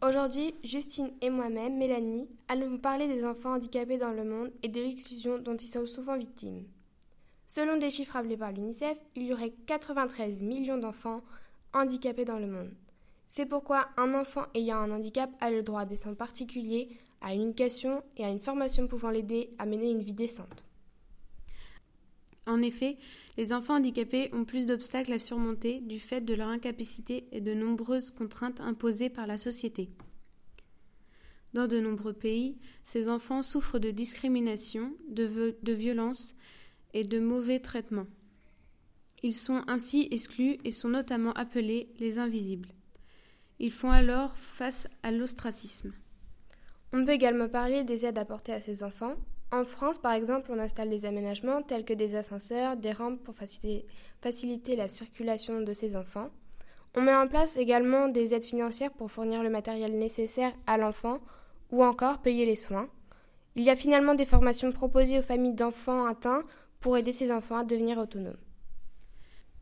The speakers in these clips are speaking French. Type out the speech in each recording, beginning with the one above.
Aujourd'hui, Justine et moi-même, Mélanie, allons vous parler des enfants handicapés dans le monde et de l'exclusion dont ils sont souvent victimes. Selon des chiffres rappelés par l'UNICEF, il y aurait 93 millions d'enfants handicapés dans le monde. C'est pourquoi un enfant ayant un handicap a le droit à des soins particuliers, à une éducation et à une formation pouvant l'aider à mener une vie décente. En effet, les enfants handicapés ont plus d'obstacles à surmonter du fait de leur incapacité et de nombreuses contraintes imposées par la société. Dans de nombreux pays, ces enfants souffrent de discrimination, de, violence et de mauvais traitements. Ils sont ainsi exclus et sont notamment appelés les invisibles. Ils font alors face à l'ostracisme. On peut également parler des aides apportées à ces enfants, en France, par exemple, on installe des aménagements tels que des ascenseurs, des rampes pour faciliter, la circulation de ces enfants. On met en place également des aides financières pour fournir le matériel nécessaire à l'enfant ou encore payer les soins. Il y a finalement des formations proposées aux familles d'enfants atteints pour aider ces enfants à devenir autonomes.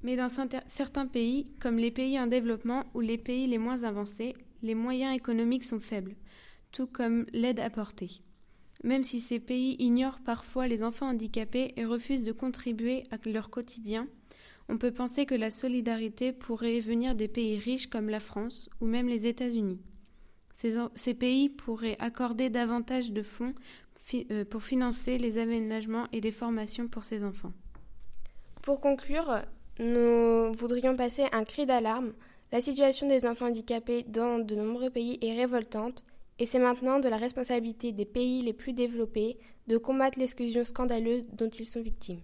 Mais dans certains pays, comme les pays en développement ou les pays les moins avancés, les moyens économiques sont faibles, tout comme l'aide apportée. Même si ces pays ignorent parfois les enfants handicapés et refusent de contribuer à leur quotidien, on peut penser que la solidarité pourrait venir des pays riches comme la France ou même les États-Unis. Ces, pays pourraient accorder davantage de fonds euh, pour financer les aménagements et des formations pour ces enfants. Pour conclure, nous voudrions passer un cri d'alarme. La situation des enfants handicapés dans de nombreux pays est révoltante et c'est maintenant de la responsabilité des pays les plus développés de combattre l'exclusion scandaleuse dont ils sont victimes.